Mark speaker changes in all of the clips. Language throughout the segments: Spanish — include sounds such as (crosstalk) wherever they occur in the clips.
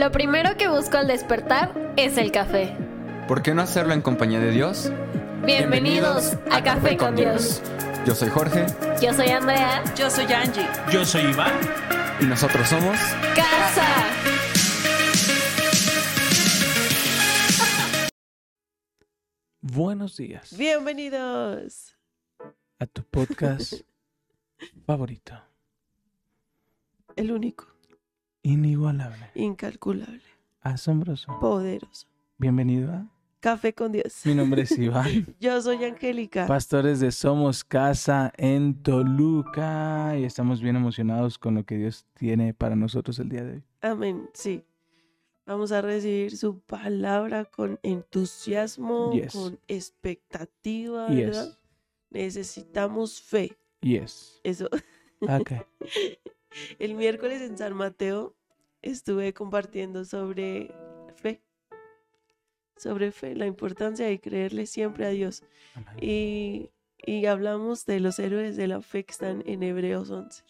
Speaker 1: Lo primero que busco al despertar es el café.
Speaker 2: ¿Por qué no hacerlo en compañía de Dios?
Speaker 1: Bienvenidos, a, Café con Dios.
Speaker 2: Yo soy Jorge
Speaker 1: Yo soy Andrea.
Speaker 3: Yo soy Angie.
Speaker 4: Yo soy Iván.
Speaker 2: y nosotros somos...
Speaker 1: Casa.
Speaker 4: Buenos días
Speaker 3: Bienvenidos.
Speaker 4: a tu podcast (laughs) favorito,
Speaker 3: El único,
Speaker 4: inigualable,
Speaker 3: incalculable,
Speaker 4: asombroso.
Speaker 3: poderoso.
Speaker 4: Bienvenido a...
Speaker 3: Café con Dios.
Speaker 4: Mi nombre es (laughs) Iván,
Speaker 3: Yo soy Angélica.
Speaker 4: pastores de Somos Casa en Toluca y estamos bien emocionados con lo que Dios tiene para nosotros el día de hoy.
Speaker 3: Amén. Sí. Vamos a recibir su palabra con entusiasmo,
Speaker 4: Yes.
Speaker 3: con expectativa, ¿verdad?
Speaker 4: Yes,
Speaker 3: Necesitamos fe.
Speaker 4: yes.
Speaker 3: Eso.
Speaker 4: Ok. (laughs)
Speaker 3: El miércoles en San Mateo estuve compartiendo sobre fe. Sobre fe, la importancia de creerle siempre a Dios. Y, y hablamos de los héroes de la fe que están en Hebreos 11.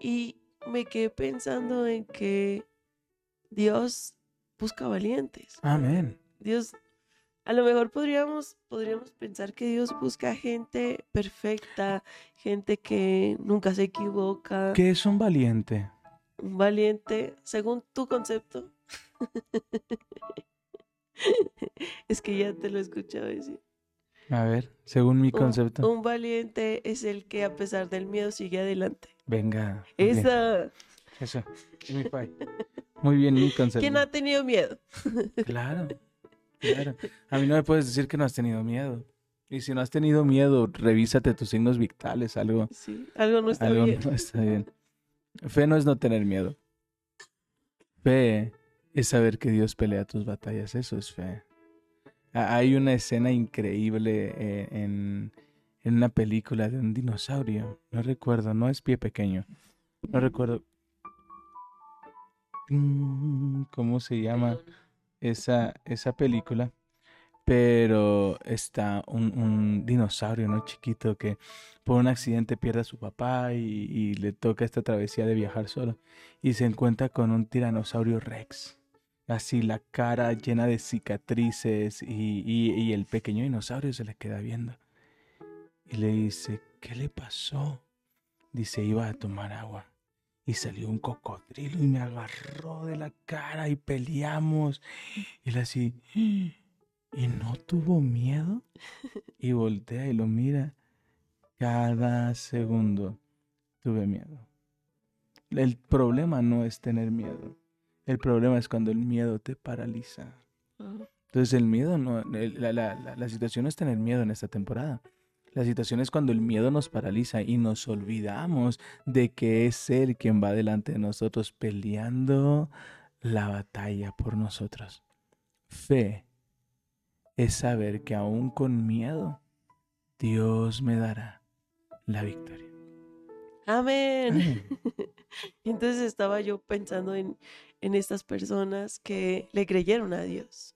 Speaker 3: Y me quedé pensando en que Dios busca valientes.
Speaker 4: Amén.
Speaker 3: Dios, a lo mejor podríamos, podríamos pensar que Dios busca gente perfecta, gente que nunca se equivoca,
Speaker 4: ¿Qué es un valiente?
Speaker 3: Un valiente, según tu concepto. (laughs) es que ya te lo he escuchado decir.
Speaker 4: A ver, según mi concepto.
Speaker 3: Un, valiente es el que a pesar del miedo sigue adelante.
Speaker 4: Venga.
Speaker 3: Esa.
Speaker 4: Eso. es mi. Muy bien, mi concepto.
Speaker 3: ¿Quién ha tenido miedo? (laughs)
Speaker 4: Claro, claro. A mí no me puedes decir que no has tenido miedo. Y si no has tenido miedo, revísate tus signos vitales, algo,
Speaker 3: Sí, algo no está
Speaker 4: algo
Speaker 3: bien.
Speaker 4: no está bien. Fe no es no tener miedo. Fe es saber que Dios pelea tus batallas, eso es fe. Ha- Hay una escena increíble eh, en, en una película de un dinosaurio. No recuerdo, no es pie pequeño. No recuerdo. Mm, ¿Cómo se llama esa, esa película? Pero está un, un dinosaurio, ¿no? Chiquito que por un accidente pierde a su papá y, le toca esta travesía de viajar solo. Y se encuentra con un tiranosaurio rex. Así la cara llena de cicatrices y, y- y el pequeño dinosaurio se le queda viendo. Y le dice, ¿qué le pasó? Dice, iba a tomar agua. Y salió un cocodrilo y me agarró de la cara y peleamos. Y él así, ¿y no tuvo miedo? Y voltea y lo mira. Cada segundo tuve miedo. El problema no es tener miedo. El problema es cuando el miedo te paraliza. Entonces el miedo no, el- la, la- la- la situación no es tener miedo en esta temporada. La situación es cuando el miedo nos paraliza y nos olvidamos de que es Él quien va delante de nosotros peleando la batalla por nosotros. Fe es saber que aún con miedo Dios me dará la victoria.
Speaker 3: Amén.
Speaker 4: Amén. (laughs)
Speaker 3: Entonces estaba yo pensando en, en estas personas que le creyeron a Dios.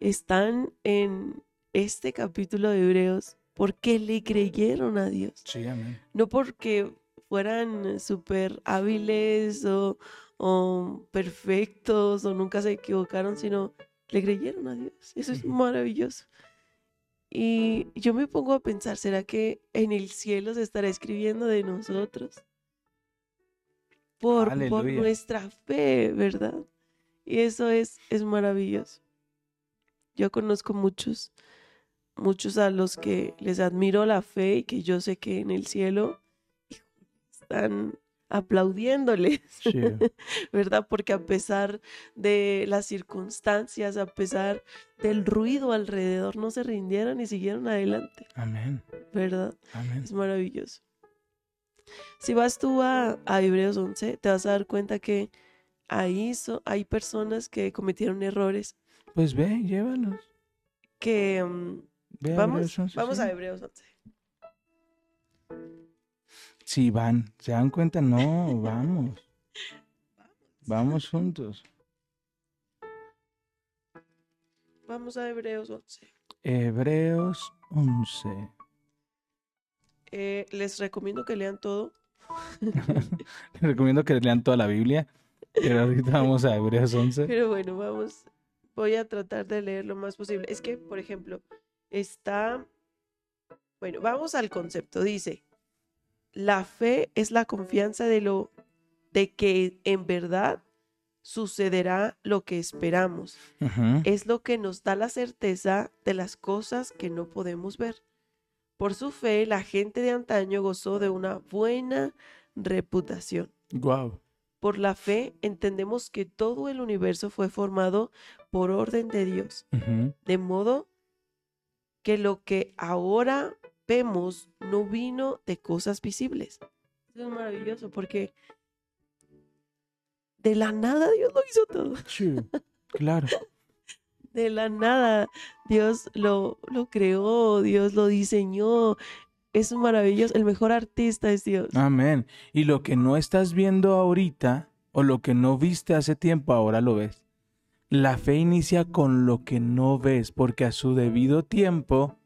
Speaker 3: Están en este capítulo de Hebreos porque le creyeron a Dios.
Speaker 4: Sí, amén.
Speaker 3: No porque fueran súper hábiles o, o perfectos o nunca se equivocaron, sino le creyeron a Dios. Eso es maravilloso. Y yo me pongo a pensar, ¿será que en el cielo se estará escribiendo de nosotros? Por, por nuestra fe, ¿verdad? Y eso es, es maravilloso. Yo conozco muchos, muchos a los que les admiro la fe y que yo sé que en el cielo están aplaudiéndoles.
Speaker 4: Sí. (laughs)
Speaker 3: ¿verdad? Porque a pesar de las circunstancias, a pesar del ruido alrededor, no se rindieron y siguieron adelante,
Speaker 4: Amén.
Speaker 3: ¿verdad?
Speaker 4: Amén.
Speaker 3: Es maravilloso. Si vas tú a, a Hebreos 11, te vas a dar cuenta que ahí so- hay personas que cometieron errores,
Speaker 4: Pues ve, llévalos.
Speaker 3: que... mm,
Speaker 4: Ve a
Speaker 3: vamos,
Speaker 4: Hebreos 11,
Speaker 3: vamos
Speaker 4: sí.
Speaker 3: a Hebreos 11.
Speaker 4: Sí, van. ¿Se dan cuenta? No, vamos. Vamos juntos.
Speaker 3: Vamos a Hebreos 11.
Speaker 4: Hebreos 11.
Speaker 3: Eh, les recomiendo que lean todo. (laughs)
Speaker 4: Les recomiendo que lean toda la Biblia. Pero ahorita vamos a Hebreos 11.
Speaker 3: Pero bueno, vamos, voy a tratar de leer lo más posible. Es que, por ejemplo, está, bueno, vamos al concepto. Dice, la fe es la confianza de lo, de que en verdad sucederá lo que esperamos. Es lo que nos da la certeza de las cosas que no podemos ver. Por su fe, la gente de antaño gozó de una buena reputación.
Speaker 4: Guau.
Speaker 3: Por la fe entendemos que todo el universo fue formado por orden de Dios, de modo que lo que ahora vemos no vino de cosas visibles. Eso es maravilloso porque de la nada Dios lo hizo todo.
Speaker 4: Claro. (laughs)
Speaker 3: De la nada Dios lo, lo creó, Dios lo diseñó. Es maravilloso. El mejor artista es Dios.
Speaker 4: Amén. Y lo que no estás viendo ahorita o lo que no viste hace tiempo, ahora lo ves. La fe inicia con lo que no ves, porque a su debido tiempo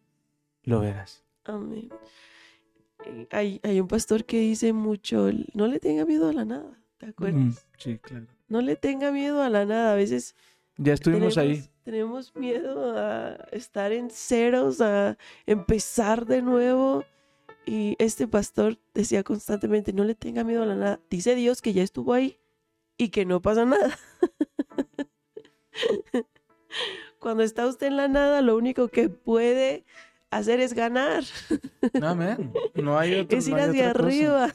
Speaker 4: lo verás.
Speaker 3: Amén. Eh, Hay, hay un pastor que dice mucho, no le tenga miedo a la nada, ¿te acuerdas?
Speaker 4: Mm, sí, claro.
Speaker 3: No le tenga miedo a la nada. A veces
Speaker 4: Ya estuvimos
Speaker 3: tenemos,
Speaker 4: ahí.
Speaker 3: tenemos miedo a estar en ceros, a empezar de nuevo. Y este pastor decía constantemente, no le tenga miedo a la nada. Dice Dios que ya estuvo ahí y que no pasa nada. (laughs) Cuando está usted en la nada, lo único que puede hacer es ganar,
Speaker 4: Amén. No hay (laughs) otro.
Speaker 3: es ir
Speaker 4: no hay
Speaker 3: hacia arriba,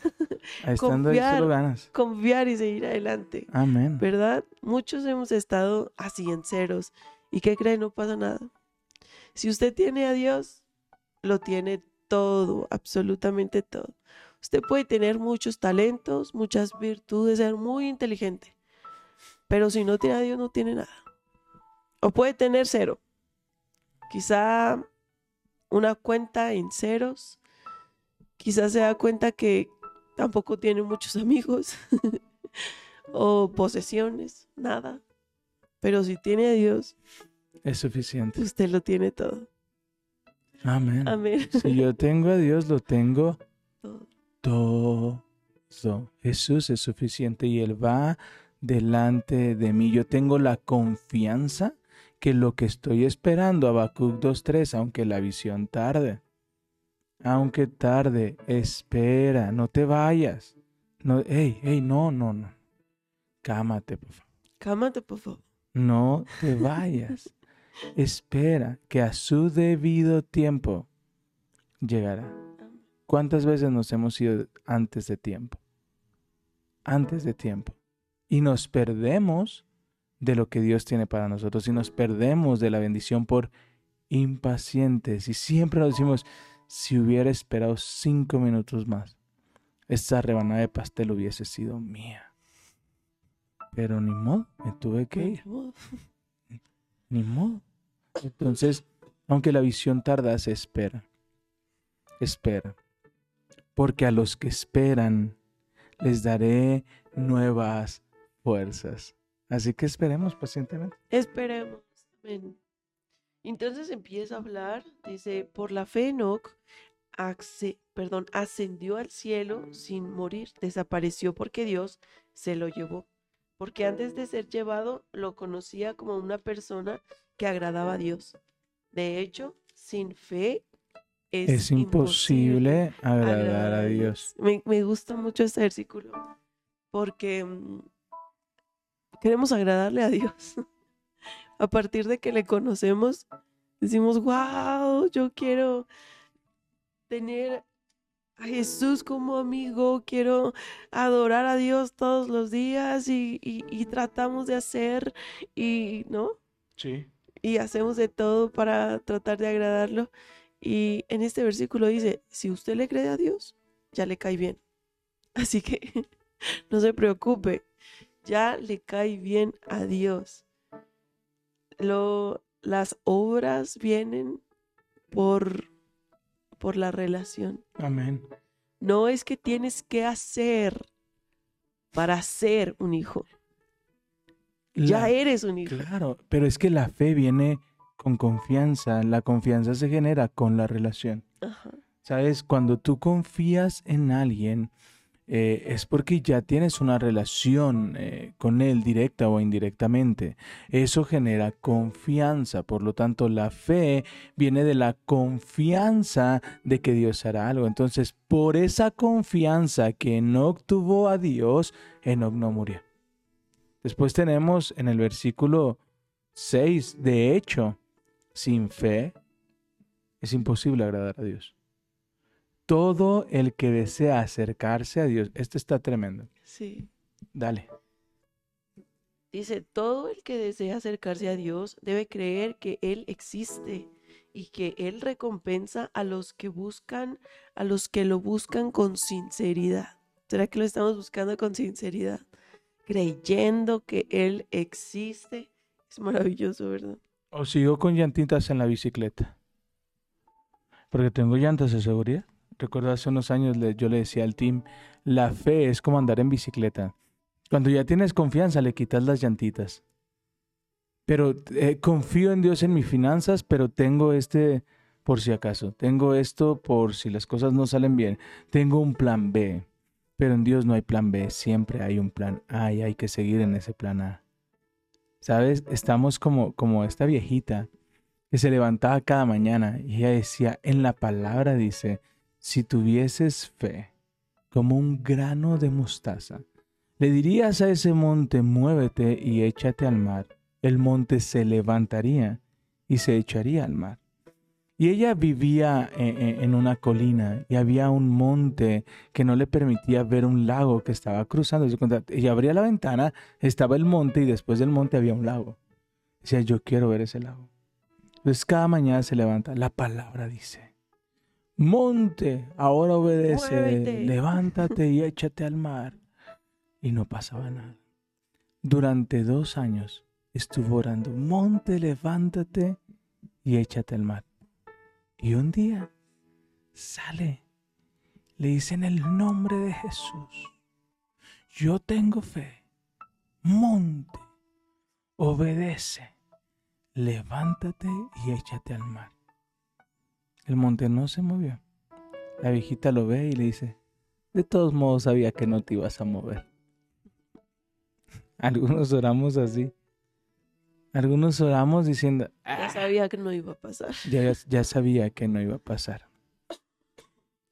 Speaker 4: Estando ahí
Speaker 3: confiar.
Speaker 4: solo ganas.
Speaker 3: confiar y seguir adelante.
Speaker 4: Amén.
Speaker 3: ¿verdad? Muchos hemos estado así en ceros. ¿Y qué cree? No pasa nada. Si usted tiene a Dios, lo tiene todo, absolutamente todo. Usted puede tener muchos talentos, muchas virtudes, ser muy inteligente. Pero si no tiene a Dios, no tiene nada. O puede tener cero. Quizá una cuenta en ceros. Quizá se da cuenta que tampoco tiene muchos (laughs) amigos. o posesiones, nada. Pero si tiene a Dios,
Speaker 4: Es suficiente.
Speaker 3: usted lo tiene todo.
Speaker 4: Amén.
Speaker 3: Amén.
Speaker 4: Si yo tengo a Dios, lo tengo
Speaker 3: Todo.
Speaker 4: todo. Jesús es suficiente y Él va delante de mí. Yo tengo la confianza que lo que estoy esperando, Habacuc 2.3, aunque la visión tarde, aunque tarde, espera, no te vayas. No, hey, hey, no, no, no. Cámate, por favor.
Speaker 3: Cámate, por favor.
Speaker 4: No te (laughs) vayas. Espera que a su debido tiempo llegará. ¿Cuántas veces nos hemos ido antes de tiempo? Antes de tiempo. Y nos perdemos de lo que Dios tiene para nosotros y nos perdemos de la bendición por impacientes. Y siempre nos decimos, si hubiera esperado cinco minutos más, esta rebanada de pastel hubiese sido mía. Pero ni modo, me tuve que ir. (laughs) Ni modo. Entonces, aunque la visión tarda, se espera. Espera. Porque a los que esperan les daré nuevas fuerzas. Así que esperemos pacientemente.
Speaker 3: Esperemos. Amén. Entonces empieza a hablar, dice, por la fe Enoch acce- perdón, ascendió al cielo sin morir, desapareció porque Dios se lo llevó. Porque antes de ser llevado lo conocía como una persona que agradaba a Dios. De hecho, sin fe es,
Speaker 4: Es imposible agradar a Dios.
Speaker 3: Me, me gusta mucho este versículo porque mm, queremos agradarle a Dios. (laughs) A partir de que le conocemos, decimos, wow, yo quiero tener a Jesús como amigo, quiero adorar a Dios todos los días y, y- y tratamos de hacer y, ¿no?
Speaker 4: Sí.
Speaker 3: y hacemos de todo para tratar de agradarlo. Y en este versículo dice, si usted le cree a Dios, ya le cae bien. Así que (laughs) no se preocupe, ya le cae bien a Dios. Lo, las obras vienen por, por la relación.
Speaker 4: Amén.
Speaker 3: No es que tienes que hacer para ser un hijo. Ya eres un hijo.
Speaker 4: Claro, pero es que la fe viene con confianza. La confianza se genera con la relación.
Speaker 3: Ajá.
Speaker 4: ¿Sabes? Cuando tú confías en alguien, eh, es porque ya tienes una relación eh, con Él directa o indirectamente. Eso genera confianza. Por lo tanto, la fe viene de la confianza de que Dios hará algo. Entonces, por esa confianza que Enoch tuvo a Dios, Enoch no murió. Después tenemos en el versículo 6, de hecho, sin fe es imposible agradar a Dios todo el que desea acercarse a Dios. Esto está tremendo.
Speaker 3: Sí.
Speaker 4: Dale.
Speaker 3: Dice, todo el que desea acercarse a Dios debe creer que Él existe y que Él recompensa a los que buscan, a los que lo buscan con sinceridad. ¿Será que lo estamos buscando con sinceridad? Creyendo que Él existe. Es maravilloso, ¿verdad?
Speaker 4: O sigo con llantitas en la bicicleta. Porque tengo llantas de seguridad. Recuerdo hace unos años yo le decía al team, la fe es como andar en bicicleta. Cuando ya tienes confianza le quitas las llantitas. Pero eh, confío en Dios en mis finanzas, pero tengo este por si acaso. Tengo esto por si las cosas no salen bien. Tengo un plan B. Pero en Dios no hay plan B, siempre hay un plan A y hay que seguir en ese plan A. ¿Sabes? Estamos como, como esta viejita que se levantaba cada mañana y ella decía, en la palabra dice, si tuvieses fe como un grano de mostaza, le dirías a ese monte, muévete y échate al mar. El monte se levantaría y se echaría al mar. Y ella vivía en, en- en una colina y había un monte que no le permitía ver un lago que estaba cruzando. Ella abría la ventana, estaba el monte y después del monte había un lago. Decía, yo quiero ver ese lago. Entonces cada mañana se levanta, la palabra dice, monte, ahora obedece,
Speaker 3: Muévete.
Speaker 4: levántate y (laughs) échate al mar. Y no pasaba nada. Durante dos años estuvo orando, monte, levántate y échate al mar. Y un día sale, le dice en el nombre de Jesús, yo tengo fe, monte, obedece, levántate y échate al mar. El monte no se movió. La viejita lo ve y le dice, de todos modos sabía que no te ibas a mover. (laughs) Algunos oramos así. Algunos oramos diciendo,
Speaker 3: Ya
Speaker 4: "Ah,
Speaker 3: sabía que no iba a pasar. (laughs)
Speaker 4: ya, ya sabía que no iba a pasar.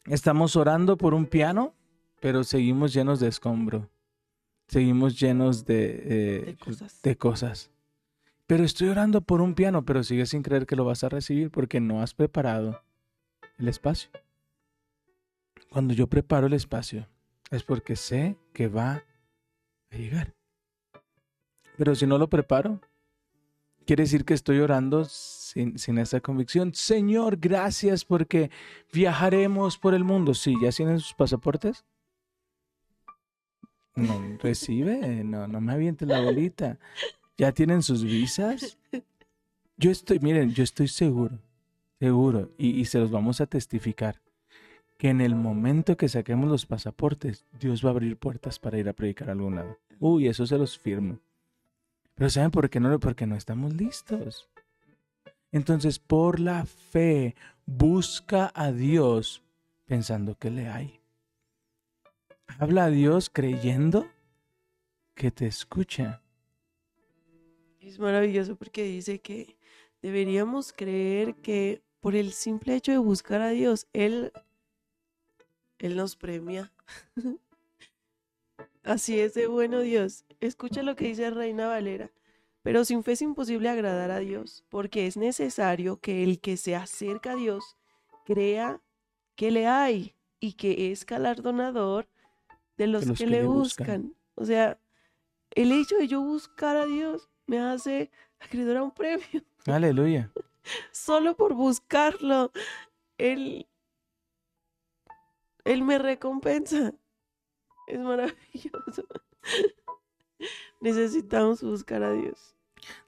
Speaker 4: Estamos orando por un piano, pero seguimos llenos de escombro. Seguimos llenos de, eh,
Speaker 3: De cosas.
Speaker 4: de cosas. Pero estoy orando por un piano, pero sigues sin creer que lo vas a recibir porque no has preparado el espacio. Cuando yo preparo el espacio, es porque sé que va a llegar. Pero si no lo preparo, quiere decir que estoy orando sin, sin esa convicción. Señor, gracias porque viajaremos por el mundo. Sí, ¿ya tienen sus pasaportes? No, recibe, no, no me avientes la bolita. ¿Ya tienen sus visas? Yo estoy, miren, yo estoy seguro, seguro, y, y se los vamos a testificar, que en el momento que saquemos los pasaportes, Dios va a abrir puertas para ir a predicar a algún lado. Uy, eso se los firmo. Pero ¿saben por qué no? Porque no estamos listos. Entonces, por la fe, busca a Dios pensando que le hay. Habla a Dios creyendo que te escucha.
Speaker 3: Es maravilloso porque dice que deberíamos creer que por el simple hecho de buscar a Dios, Él, Él nos premia. (laughs) Así es de bueno Dios. Escucha lo que dice Reina Valera. Pero sin fe es imposible agradar a Dios, porque es necesario que el que se acerca a Dios crea que le hay y que es galardonador de los,
Speaker 4: los
Speaker 3: que, le buscan.
Speaker 4: buscan.
Speaker 3: O sea, el hecho de yo buscar a Dios me hace acreedor a un (laughs) premio.
Speaker 4: Aleluya. (laughs)
Speaker 3: Solo por buscarlo, Él, Él me recompensa. Es maravilloso. (laughs) Necesitamos buscar a Dios.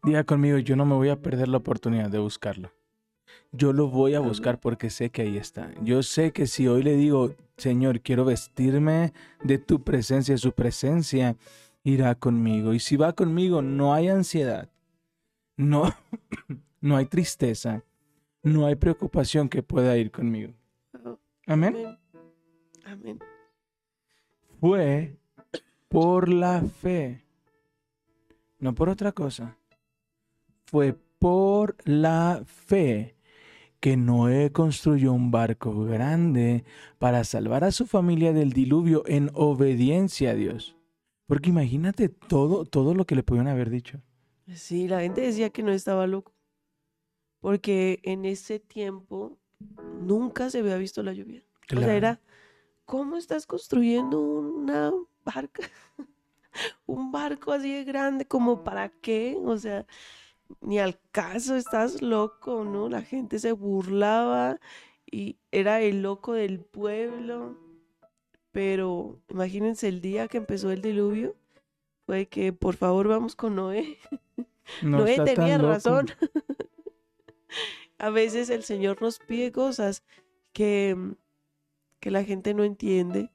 Speaker 4: Diga conmigo, yo no me voy a perder la oportunidad de buscarlo. Yo lo voy a buscar porque sé que ahí está. Yo sé que si hoy le digo, Señor, quiero vestirme de tu presencia, su presencia irá conmigo. Y si va conmigo, no hay ansiedad, no, (laughs) no hay tristeza, no hay preocupación que pueda ir conmigo.
Speaker 3: Oh,
Speaker 4: Amén.
Speaker 3: Amén. Amén.
Speaker 4: fue por la fe, no por otra cosa. Fue por la fe que Noé construyó un barco grande para salvar a su familia del diluvio en obediencia a Dios. Porque imagínate todo, todo lo que le pudieron haber dicho.
Speaker 3: Sí, la gente decía que no estaba loco. Porque en ese tiempo nunca se había visto la lluvia. O sea, era, ¿cómo estás construyendo una barca? (laughs) Un barco así de grande, ¿como para qué? O sea, ni al caso, estás loco, ¿no? La gente se burlaba y era el loco del pueblo. Pero imagínense el día que empezó el diluvio, fue que por favor vamos con Noé. (laughs)
Speaker 4: No
Speaker 3: Noé tenía razón. (laughs) A veces el Señor nos pide cosas que, que la gente no entiende,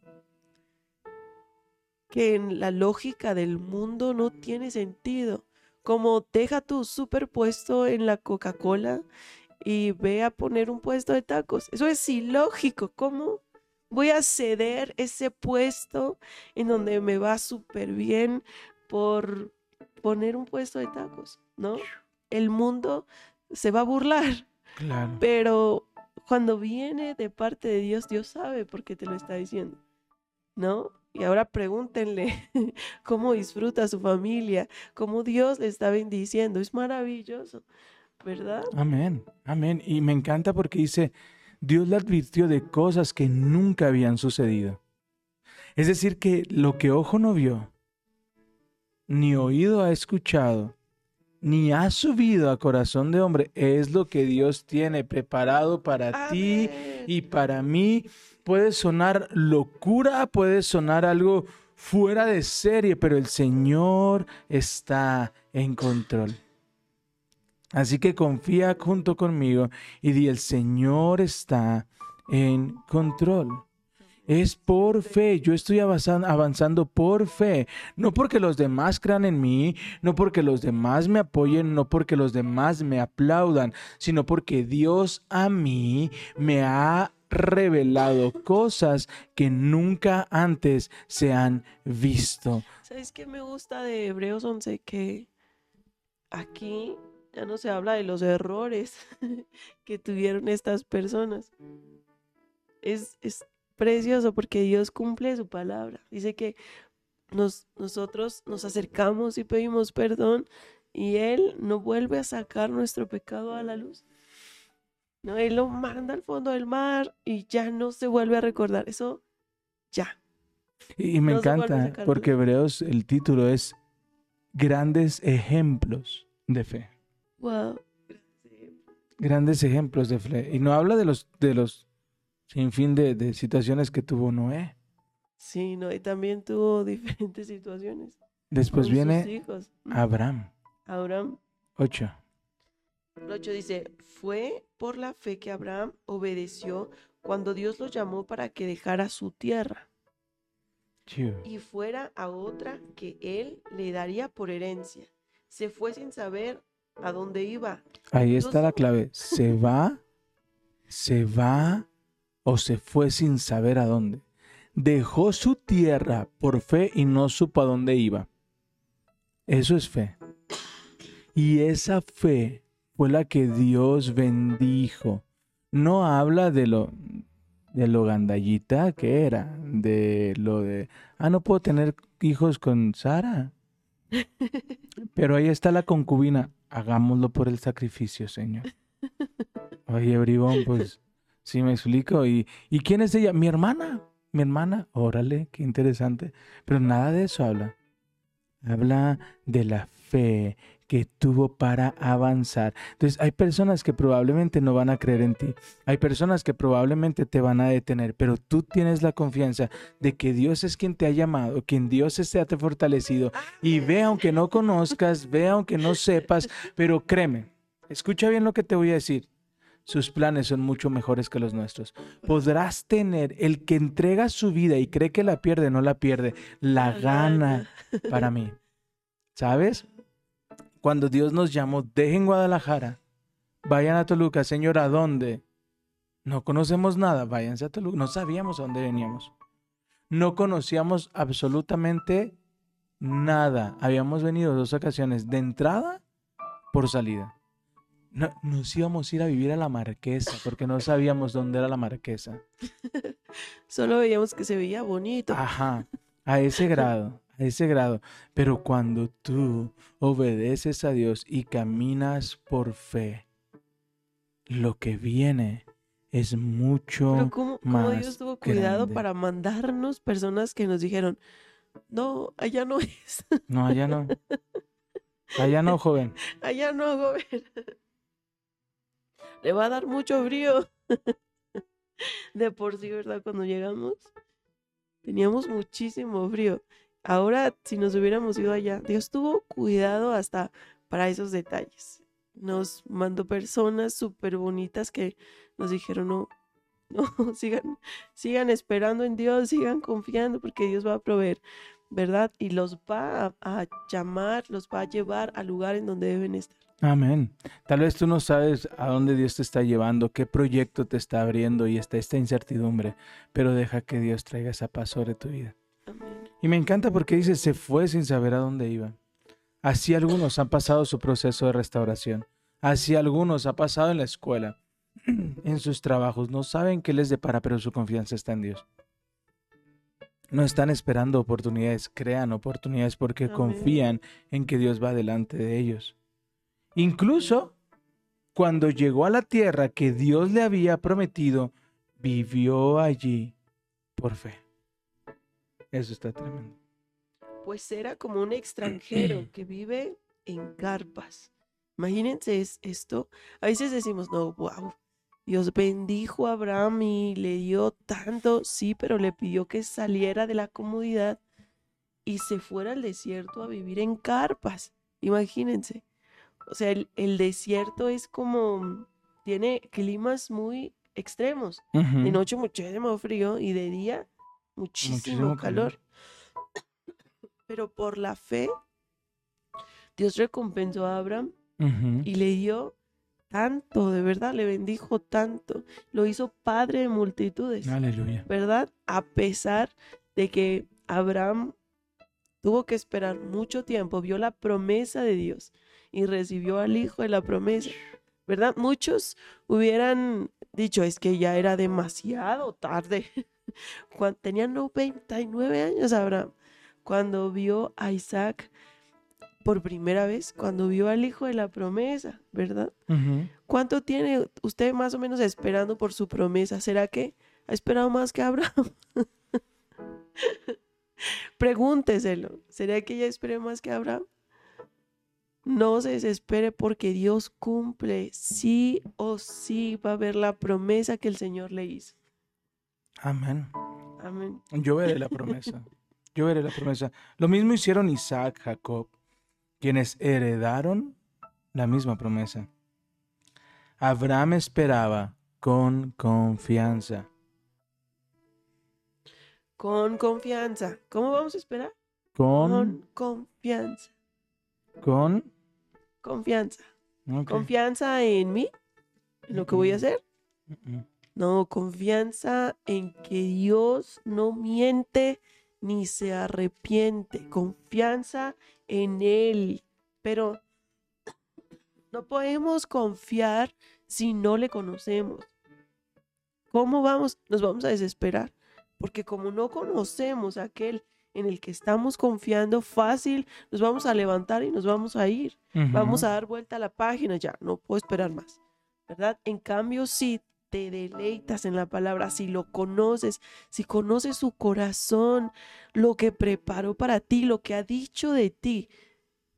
Speaker 3: que en la lógica del mundo no tiene sentido. Como deja tu superpuesto en la Coca-Cola y ve a poner un puesto de tacos. Eso es ilógico. ¿Cómo voy a ceder ese puesto en donde me va súper bien por poner un puesto de tacos? ¿No? El mundo se va a burlar.
Speaker 4: Claro.
Speaker 3: Pero cuando viene de parte de Dios, Dios sabe por qué te lo está diciendo, ¿no? Y ahora pregúntenle (laughs) cómo disfruta su familia, cómo Dios le está bendiciendo. Es maravilloso, ¿verdad?
Speaker 4: Amén, amén. Y me encanta porque dice, Dios le advirtió de cosas que nunca habían sucedido. Es decir, que lo que ojo no vio, ni oído ha escuchado, ni ha subido a corazón de hombre, es lo que Dios tiene preparado para ti y para mí. Puede sonar locura, puede sonar algo fuera de serie, pero el Señor está en control. Así que confía junto conmigo y di, el Señor está en control. Es por fe, yo estoy avanzan- avanzando por fe, no porque los demás crean en mí, no porque los demás me apoyen, no porque los demás me aplaudan, sino porque Dios a mí me ha revelado cosas que nunca antes se han visto.
Speaker 3: ¿Sabes qué me gusta de Hebreos 11? Que aquí ya no se habla de los errores (laughs) que tuvieron estas personas. Es precioso porque Dios cumple su palabra. Dice que nos, nosotros nos acercamos y pedimos perdón y Él no vuelve a sacar nuestro pecado a la luz. No, Él lo manda al fondo del mar y ya no se vuelve a recordar. Eso ya.
Speaker 4: Y me
Speaker 3: No
Speaker 4: encanta porque Hebreos el título es Grandes ejemplos de fe.
Speaker 3: Wow.
Speaker 4: Grandes ejemplos de fe. Y no habla de los de los sin fin de, de situaciones que tuvo Noé.
Speaker 3: Sí, no, y también tuvo (laughs) diferentes situaciones.
Speaker 4: Después
Speaker 3: con sus
Speaker 4: viene
Speaker 3: hijos.
Speaker 4: Abraham.
Speaker 3: Abraham.
Speaker 4: 8.
Speaker 3: El 8 dice, fue por la fe que Abraham obedeció cuando Dios lo llamó para que dejara su tierra y fuera a otra que él le daría por herencia. Se fue sin saber a dónde iba.
Speaker 4: Ahí está la clave. (laughs) ¿Se va? ¿Se va? ¿O se fue sin saber a dónde? Dejó su tierra por fe y no supo a dónde iba. Eso es fe. Y esa fe fue la que Dios bendijo. No habla de lo de lo gandallita que era, de lo de, ah, no puedo tener hijos con Sara. (laughs) Pero ahí está la concubina, hagámoslo por el sacrificio, Señor. (laughs) Oye, bribón, pues, sí me explico. ¿Y, ¿Y quién es ella? Mi hermana. Mi hermana, órale, qué interesante. Pero nada de eso habla. Habla de la fe que tuvo para avanzar. Entonces, hay personas que probablemente no van a creer en ti. Hay personas que probablemente te van a detener, pero tú tienes la confianza de que Dios es quien te ha llamado, quien Dios es te ha fortalecido. Y ve aunque no conozcas, ve aunque no sepas, pero créeme, escucha bien lo que te voy a decir. Sus planes son mucho mejores que los nuestros. Podrás tener el que entrega su vida y cree que la pierde, no la pierde, la
Speaker 3: La
Speaker 4: gana para mí. ¿Sabes? Cuando Dios nos llamó, dejen Guadalajara, vayan a Toluca, Señor, ¿a dónde? No conocemos nada, váyanse a Toluca. No sabíamos a dónde veníamos. no conocíamos absolutamente nada. Habíamos venido dos ocasiones de entrada por salida. No, nos íbamos a ir a vivir a la Marquesa porque no sabíamos dónde era la Marquesa. (laughs)
Speaker 3: Solo veíamos que se veía bonito.
Speaker 4: Ajá, (laughs) a ese grado, a ese grado. Pero cuando tú obedeces a Dios y caminas por fe, lo que viene es mucho
Speaker 3: Pero cómo, cómo
Speaker 4: más
Speaker 3: Dios tuvo cuidado
Speaker 4: grande.
Speaker 3: para mandarnos personas que nos dijeron, no, allá no es,
Speaker 4: No, allá no. (laughs) Allá no, joven.
Speaker 3: allá no, joven. Le va a dar mucho frío. (laughs) De por sí, ¿verdad? Cuando llegamos, teníamos muchísimo frío. Ahora, si nos hubiéramos ido allá, Dios tuvo cuidado hasta para esos detalles. Nos mandó personas súper bonitas que nos dijeron, no, (laughs) no, sigan, sigan esperando en Dios, sigan confiando porque Dios va a proveer, ¿verdad? Y los va a, a llamar, los va a llevar al lugar en donde deben estar.
Speaker 4: Amén. Tal vez tú no sabes a dónde Dios te está llevando, qué proyecto te está abriendo y está esta incertidumbre, pero deja que Dios traiga esa paz sobre tu vida.
Speaker 3: Amén.
Speaker 4: Y me encanta porque dice, se fue sin saber a dónde iba. Así algunos han pasado su proceso de restauración. Así algunos ha pasado en la escuela, (clears throat) en sus trabajos. No saben qué les depara, pero su confianza está en Dios. No están esperando oportunidades, crean oportunidades porque
Speaker 3: Amén.
Speaker 4: confían en que Dios va delante de ellos. Incluso cuando llegó a la tierra que Dios le había prometido, vivió allí por fe. Eso está tremendo.
Speaker 3: Pues era como un extranjero que vive en carpas. Imagínense es- esto. A veces decimos, no, wow, Dios bendijo a Abraham y le dio tanto, sí, pero le pidió que saliera de la comodidad y se fuera al desierto a vivir en carpas. Imagínense. O sea, el, el desierto es como, tiene climas muy extremos. De noche muchísimo frío y de día muchísimo,
Speaker 4: Muchísimo calor.
Speaker 3: calor. (coughs) Pero por la fe, Dios recompensó a Abraham y le dio tanto, de verdad, le bendijo tanto. Lo hizo padre de multitudes,
Speaker 4: Aleluya.
Speaker 3: ¿verdad? A pesar de que Abraham tuvo que esperar mucho tiempo, vio la promesa de Dios y recibió al hijo de la promesa, ¿verdad? Muchos hubieran dicho, es que ya era demasiado tarde. Cuando tenía 99 años Abraham, cuando vio a Isaac por primera vez, cuando vio al hijo de la promesa, ¿verdad? ¿Cuánto tiene usted más o menos esperando por su promesa? ¿Será que ha esperado más que Abraham? (laughs) Pregúnteselo. ¿Será que ya esperé más que Abraham? No se desespere porque Dios cumple. Sí o sí va a ver la promesa que el Señor le hizo.
Speaker 4: Amén.
Speaker 3: Amén.
Speaker 4: Yo veré la (laughs) promesa. Yo veré la promesa. Lo mismo hicieron Isaac, Jacob, quienes heredaron la misma promesa. Abraham esperaba con confianza.
Speaker 3: Con confianza. ¿Cómo vamos a esperar?
Speaker 4: Con,
Speaker 3: Con confianza.
Speaker 4: con,
Speaker 3: Confianza. Confianza en mí, en lo que voy a hacer.
Speaker 4: Ujú.
Speaker 3: No, confianza en que Dios no miente ni se arrepiente. Confianza en Él. Pero no podemos confiar si no le conocemos. ¿Cómo vamos? Nos vamos a desesperar. Porque como no conocemos a aquel en el que estamos confiando, fácil, nos vamos a levantar y nos vamos a ir. Vamos a dar vuelta a la página ya, no puedo esperar más, ¿verdad? En cambio, si te deleitas en la palabra, si lo conoces, si conoces su corazón, lo que preparó para ti, lo que ha dicho de ti,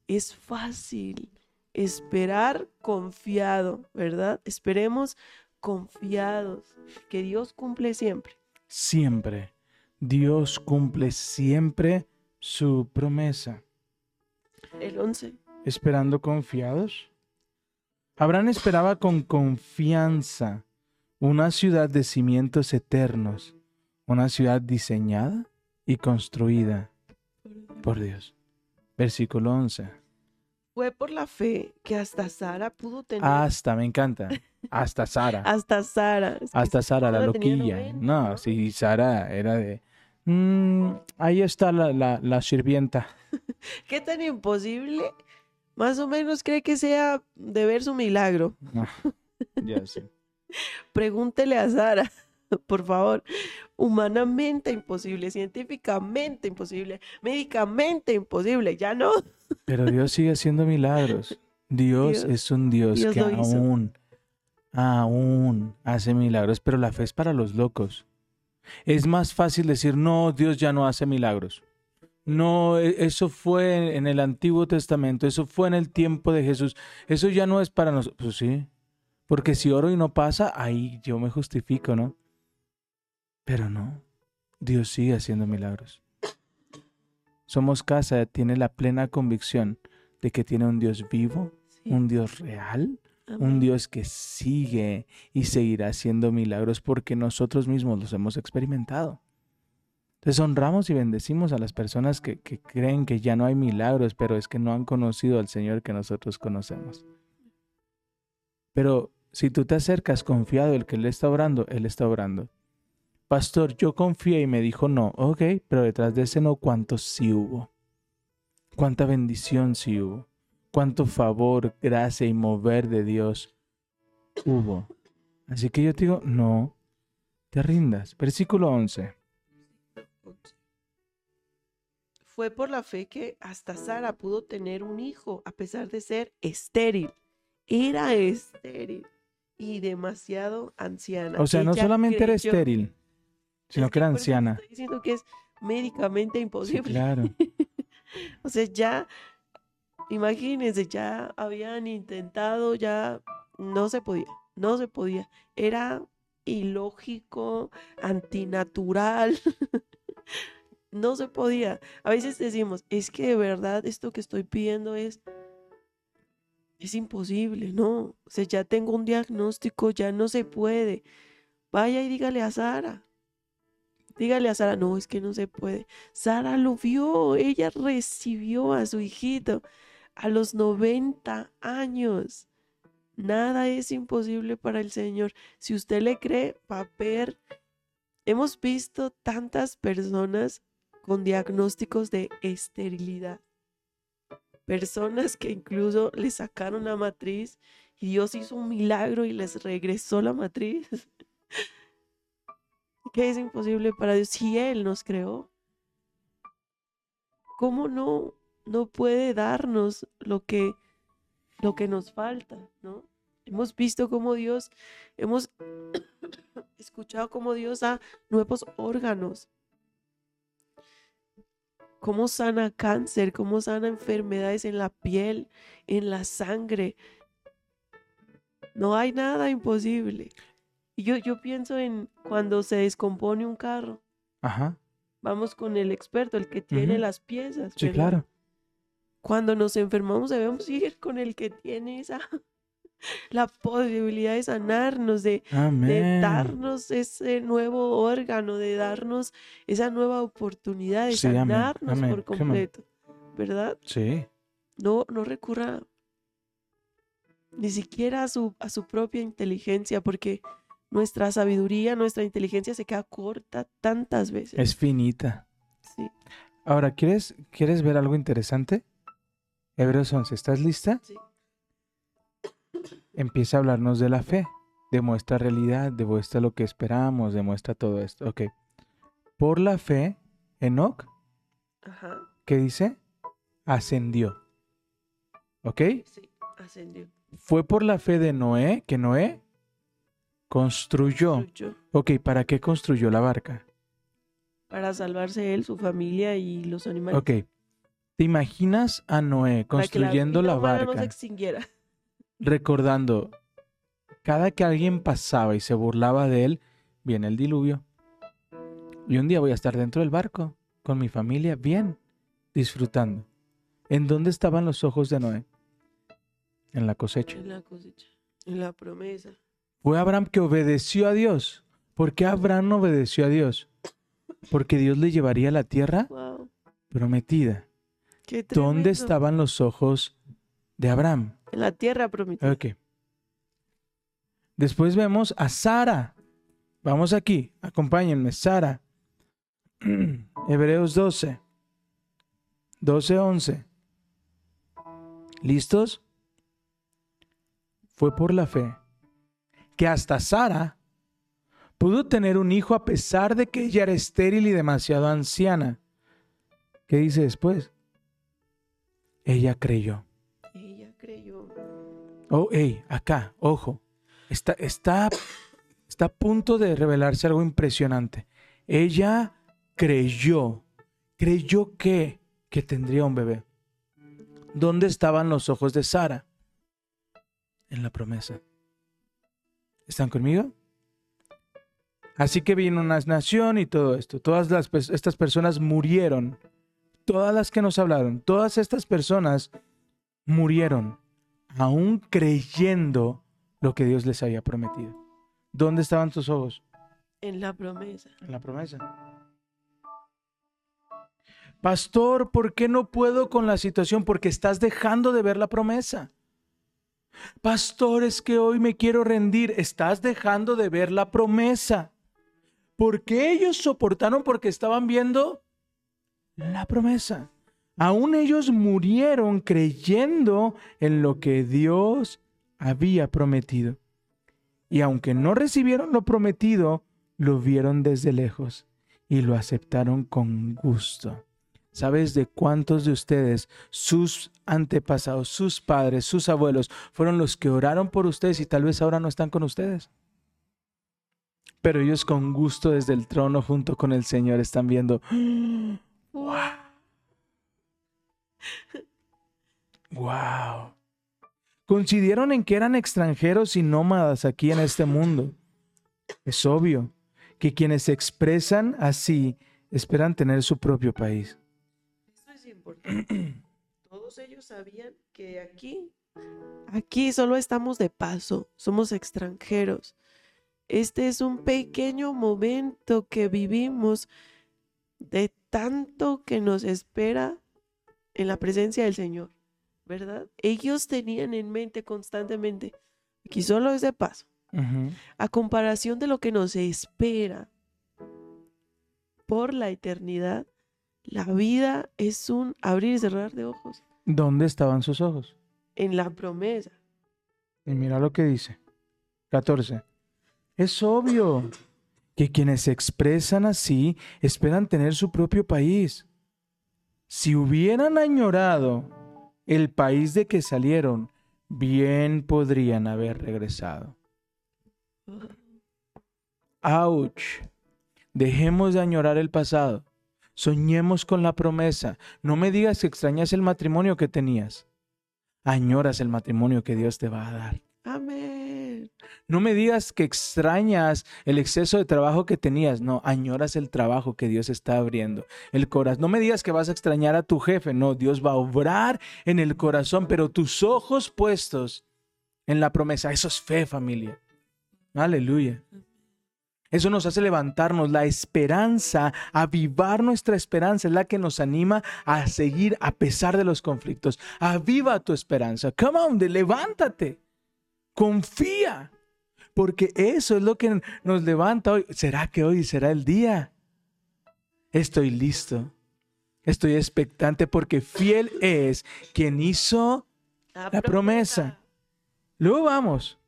Speaker 3: es fácil esperar confiado, ¿verdad? Esperemos confiados, que Dios cumple siempre.
Speaker 4: Siempre. Dios cumple siempre su promesa.
Speaker 3: El 11.
Speaker 4: Esperando confiados. Abraham esperaba con confianza una ciudad de cimientos eternos, una ciudad diseñada y construida por Dios. Versículo 11.
Speaker 3: Fue por la fe que hasta Sara pudo tener.
Speaker 4: Hasta, me encanta. Hasta Sara. (laughs)
Speaker 3: hasta Sara. Es que
Speaker 4: Hasta Sara, la loquilla.
Speaker 3: 90,
Speaker 4: No,
Speaker 3: ¿no?
Speaker 4: sí, Sara era de, Mm, ahí está la, la, la sirvienta. (laughs)
Speaker 3: ¿Qué tan imposible? Más o menos cree que sea de ver su milagro.
Speaker 4: Ah, ya sé. (laughs)
Speaker 3: Pregúntele a Sara, (laughs) por favor. Humanamente imposible, científicamente imposible, médicamente imposible. Ya no.
Speaker 4: Pero Dios sigue haciendo milagros. Dios,
Speaker 3: Dios-
Speaker 4: es un Dios,
Speaker 3: Dios
Speaker 4: que aún, aún hace milagros, pero la fe es para los locos. Es más fácil decir, no, Dios ya no hace milagros. No, e- eso fue en el Antiguo Testamento, eso fue en el tiempo de Jesús, eso ya no es para nosotros. Pues sí, porque si oro y no pasa, ahí yo me justifico, ¿no? Pero no, Dios sigue haciendo milagros. Somos casa, tiene la plena convicción de que tiene un Dios vivo,
Speaker 3: Sí,
Speaker 4: un Dios real, un. Dios que sigue y seguirá haciendo milagros porque nosotros mismos los hemos experimentado. Entonces honramos y bendecimos a las personas que, que creen que ya no hay milagros, pero es que no han conocido al Señor que nosotros conocemos. Pero si tú te acercas confiado el que Él está orando, Él está orando. Pastor, yo confié y me dijo no, ok, pero detrás de ese no, ¿cuántos sí hubo? ¿Cuánta bendición sí hubo? ¿Cuánto favor, gracia y mover de Dios hubo? Así que yo te digo, no te rindas. Versículo 11.
Speaker 3: Fue por la fe que hasta Sara pudo tener un hijo a pesar de ser estéril. Era estéril y demasiado anciana.
Speaker 4: O sea, no
Speaker 3: Ella
Speaker 4: solamente era estéril, sino
Speaker 3: Es
Speaker 4: que era anciana.
Speaker 3: Estoy diciendo que es médicamente
Speaker 4: Sí,
Speaker 3: imposible.
Speaker 4: claro. (laughs)
Speaker 3: O sea, ya, imagínense, ya habían intentado, ya no se podía, no se podía. Era ilógico, antinatural. (laughs) no se podía. A veces decimos, es que de verdad esto que estoy pidiendo es, es imposible, ¿no? O sea, ya tengo un diagnóstico, ya no se puede. Vaya y dígale a Sara. Dígale a Sara, no, es que no se puede. Sara lo vio, ella recibió a su hijito a los 90 años. Nada es imposible para el Señor. Si usted le cree, va a ver. Hemos visto tantas personas con diagnósticos de esterilidad. Personas que incluso le sacaron la matriz y Dios hizo un milagro y les regresó la matriz. (laughs) ¿Qué es imposible para Dios si Él nos creó? ¿Cómo no, no puede darnos lo que, lo que nos falta? ¿no? Hemos visto cómo Dios, hemos (coughs) escuchado cómo Dios da nuevos órganos. Cómo sana cáncer, cómo sana enfermedades en la piel, en la sangre. No hay nada imposible. Y yo, yo pienso en cuando se descompone un carro.
Speaker 4: Ajá.
Speaker 3: Vamos con el experto, el que tiene las piezas.
Speaker 4: Sí, claro.
Speaker 3: Cuando nos enfermamos debemos ir con el que tiene esa (laughs) la posibilidad de sanarnos, de, de darnos ese nuevo órgano, de darnos esa nueva oportunidad de
Speaker 4: Sí,
Speaker 3: sanarnos
Speaker 4: amén,
Speaker 3: por completo. ¿Verdad?
Speaker 4: Sí.
Speaker 3: No, no recurra ni siquiera a su, a su propia inteligencia, porque nuestra sabiduría, nuestra inteligencia se queda corta tantas veces.
Speaker 4: Es finita.
Speaker 3: Sí,
Speaker 4: Ahora, ¿quieres, ¿quieres ver algo interesante? Hebreos 11, ¿estás lista?
Speaker 3: sí.
Speaker 4: Empieza a hablarnos de la fe. Demuestra realidad, demuestra lo que esperamos, demuestra todo esto. Ok. Por la fe, Enoch,
Speaker 3: Ajá.
Speaker 4: ¿qué dice? Ascendió. ¿Ok?
Speaker 3: Sí, ascendió.
Speaker 4: Fue por la fe de Noé que Noé construyó.
Speaker 3: Construyó
Speaker 4: Ok, ¿para qué construyó la barca?
Speaker 3: Para salvarse él, su familia y los animales.
Speaker 4: Ok. ¿Te imaginas a Noé
Speaker 3: Para que
Speaker 4: construyendo la,
Speaker 3: humana no
Speaker 4: barca,
Speaker 3: se extinguiera.
Speaker 4: recordando, cada que alguien pasaba y se burlaba de él, viene el diluvio. Y un día voy a estar dentro del barco, con mi familia, bien, disfrutando. ¿En dónde estaban los ojos de Noé? En la cosecha.
Speaker 3: En la cosecha, en la promesa.
Speaker 4: Fue Abraham que obedeció a Dios. ¿Por qué Abraham no obedeció a Dios? Porque Dios le llevaría a la tierra
Speaker 3: Wow,
Speaker 4: prometida. ¿Dónde estaban los ojos de Abraham?
Speaker 3: En la tierra prometida.
Speaker 4: Ok. Después vemos a Sara. Vamos aquí, acompáñenme, Sara. (clears throat) Hebreos 12. 12, 11. ¿Listos? Fue por la fe que hasta Sara pudo tener un hijo a pesar de que ella era estéril y demasiado anciana. ¿Qué dice después? Ella creyó.
Speaker 3: Ella creyó.
Speaker 4: Oh, hey, acá, ojo. Está, está, está a punto de revelarse algo impresionante. Ella creyó. Creyó que, que tendría un bebé. ¿Dónde estaban los ojos de Sara? En la promesa. ¿Están conmigo? Así que vino una nación y todo esto. Todas las, estas personas murieron. Todas las que nos hablaron, todas estas personas murieron, aún creyendo lo que Dios les había prometido. ¿Dónde estaban tus ojos?
Speaker 3: En la promesa.
Speaker 4: En la promesa. Pastor, ¿por qué no puedo con la situación? Porque estás dejando de ver la promesa. Pastor, es que hoy me quiero rendir. Estás dejando de ver la promesa. ¿Por qué ellos soportaron? Porque estaban viendo la promesa. Aún ellos murieron creyendo en lo que Dios había prometido. Y aunque no recibieron lo prometido, lo vieron desde lejos y lo aceptaron con gusto. ¿Sabes de cuántos de ustedes, sus antepasados, sus padres, sus abuelos, fueron los que oraron por ustedes y tal vez ahora no están con ustedes? Pero ellos con gusto desde el trono junto con el Señor están viendo, (gasps) wow, wow. Coincidieron en que eran extranjeros y nómadas aquí en este mundo. Es obvio que quienes se expresan así esperan tener su propio país.
Speaker 3: Importante. (clears throat) Todos ellos sabían que aquí, aquí solo estamos de paso, somos extranjeros. Este es un pequeño momento que vivimos de tanto que nos espera en la presencia del Señor, ¿verdad? Ellos tenían en mente constantemente, aquí solo es de paso, a comparación de lo que nos espera por la eternidad, la vida es un abrir y cerrar de ojos
Speaker 4: ¿Dónde estaban sus ojos?
Speaker 3: en la promesa.
Speaker 4: Y mira lo que dice. 14. Es obvio que quienes se expresan así esperan tener su propio país. Si hubieran añorado el país de que salieron, bien podrían haber regresado. Ouch. Dejemos de añorar el pasado. Soñemos con la promesa. No me digas que extrañas el matrimonio que tenías. Añoras el matrimonio que Dios te va a dar.
Speaker 3: Amén.
Speaker 4: No me digas que extrañas el exceso de trabajo que tenías. No, añoras el trabajo que Dios está abriendo. El corazón. No me digas que vas a extrañar a tu jefe. No, Dios va a obrar en el corazón, pero tus ojos puestos en la promesa. Eso es fe, familia. Aleluya. Eso nos hace levantarnos la esperanza, avivar nuestra esperanza, es la que nos anima a seguir a pesar de los conflictos. Aviva tu esperanza. Come on, levántate. Confía. Porque eso es lo que nos levanta hoy. ¿Será que hoy será el día? Estoy listo. Estoy expectante porque fiel es quien hizo la promesa. Luego vamos.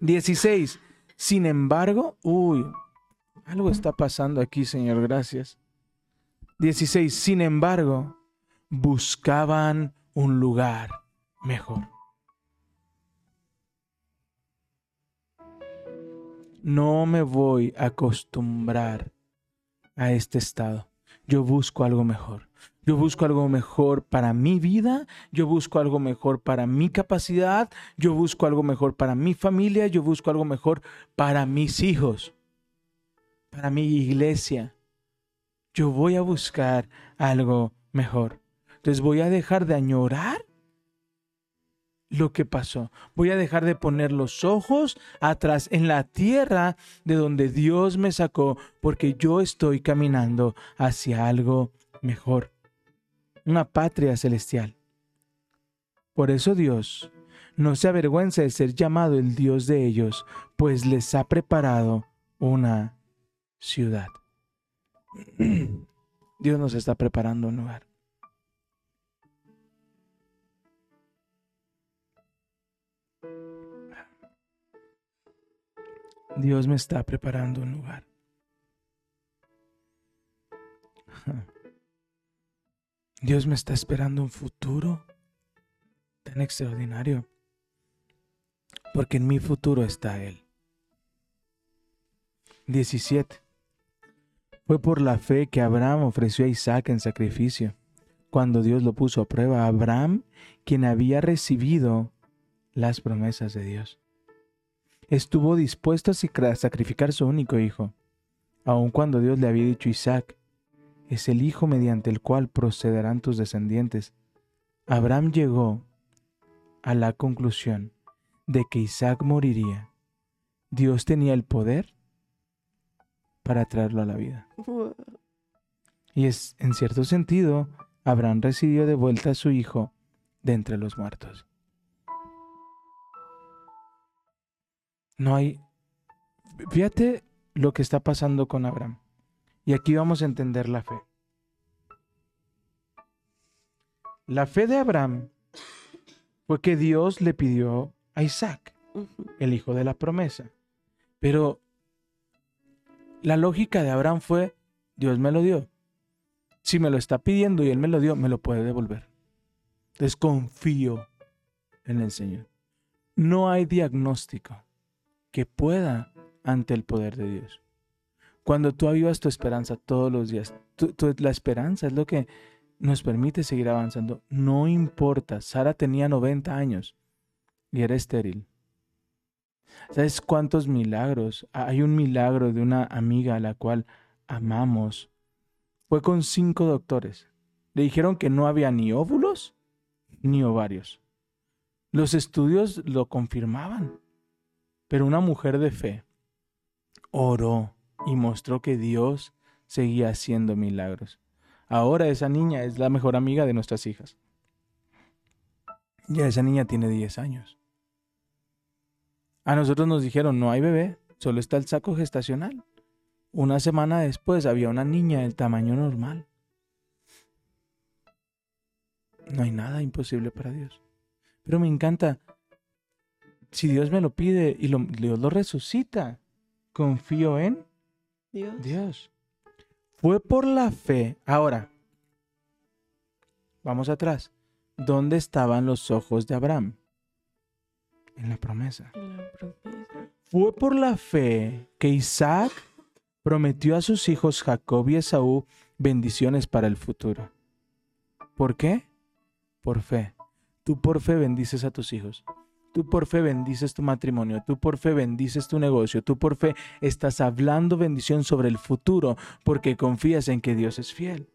Speaker 4: 16. Sin embargo, uy, algo está pasando aquí, Señor, gracias. 16. Sin embargo, buscaban un lugar mejor. No me voy a acostumbrar a este estado. Yo busco algo mejor. Yo busco algo mejor para mi vida, yo busco algo mejor para mi capacidad, yo busco algo mejor para mi familia, yo busco algo mejor para mis hijos, para mi iglesia. Yo voy a buscar algo mejor. Entonces voy a dejar de añorar lo que pasó. Voy a dejar de poner los ojos atrás en la tierra de donde Dios me sacó, porque yo estoy caminando hacia algo mejor una patria celestial. Por eso Dios no se avergüenza de ser llamado el Dios de ellos, pues les ha preparado una ciudad. (clears throat) Dios nos está preparando un lugar. Dios me está preparando un lugar. Dios me está esperando un futuro tan extraordinario. Porque en mi futuro está Él. 17. Fue por la fe que Abraham ofreció a Isaac en sacrificio. Cuando Dios lo puso a prueba, Abraham, quien había recibido las promesas de Dios, estuvo dispuesto a sacrificar su único hijo, aun cuando Dios le había dicho Isaac, es el hijo mediante el cual procederán tus descendientes. Abraham llegó a la conclusión de que Isaac moriría. Dios tenía el poder para traerlo a la vida. Y es, en cierto sentido, Abraham recibió de vuelta a su hijo de entre los muertos. No hay... Fíjate lo que está pasando con Abraham. Y aquí vamos a entender la fe. La fe de Abraham fue que Dios le pidió a Isaac, el hijo de la promesa. Pero la lógica de Abraham fue, Dios me lo dio. Si me lo está pidiendo y Él me lo dio, me lo puede devolver. Desconfío en el Señor. No hay diagnóstico que pueda ante el poder de Dios. Cuando tú avivas tu esperanza todos los días, la esperanza es lo que nos permite seguir avanzando. No importa, Sara tenía 90 años y era estéril. ¿Sabes cuántos milagros? Hay un milagro de una amiga a la cual amamos. Fue con cinco doctores. Le dijeron que no había ni óvulos ni ovarios. Los estudios lo confirmaban. Pero una mujer de fe oró y mostró que Dios seguía haciendo milagros. Ahora esa niña es la mejor amiga de nuestras hijas. Ya esa niña tiene 10 años. A nosotros nos dijeron, no hay bebé, solo está el saco gestacional. Una semana después había una niña del tamaño normal. No hay nada imposible para Dios. Pero me encanta, si Dios me lo pide y Dios lo resucita, confío en
Speaker 3: Dios.
Speaker 4: Dios. Fue por la fe. Ahora, vamos atrás. ¿Dónde estaban los ojos de Abraham? En la promesa. Fue por la fe que Isaac prometió a sus hijos Jacob y Esaú bendiciones para el futuro. ¿Por qué? Por fe. Tú por fe bendices a tus hijos. Tú por fe bendices tu matrimonio, tú por fe bendices tu negocio, tú por fe estás hablando bendición sobre el futuro porque confías en que Dios es fiel.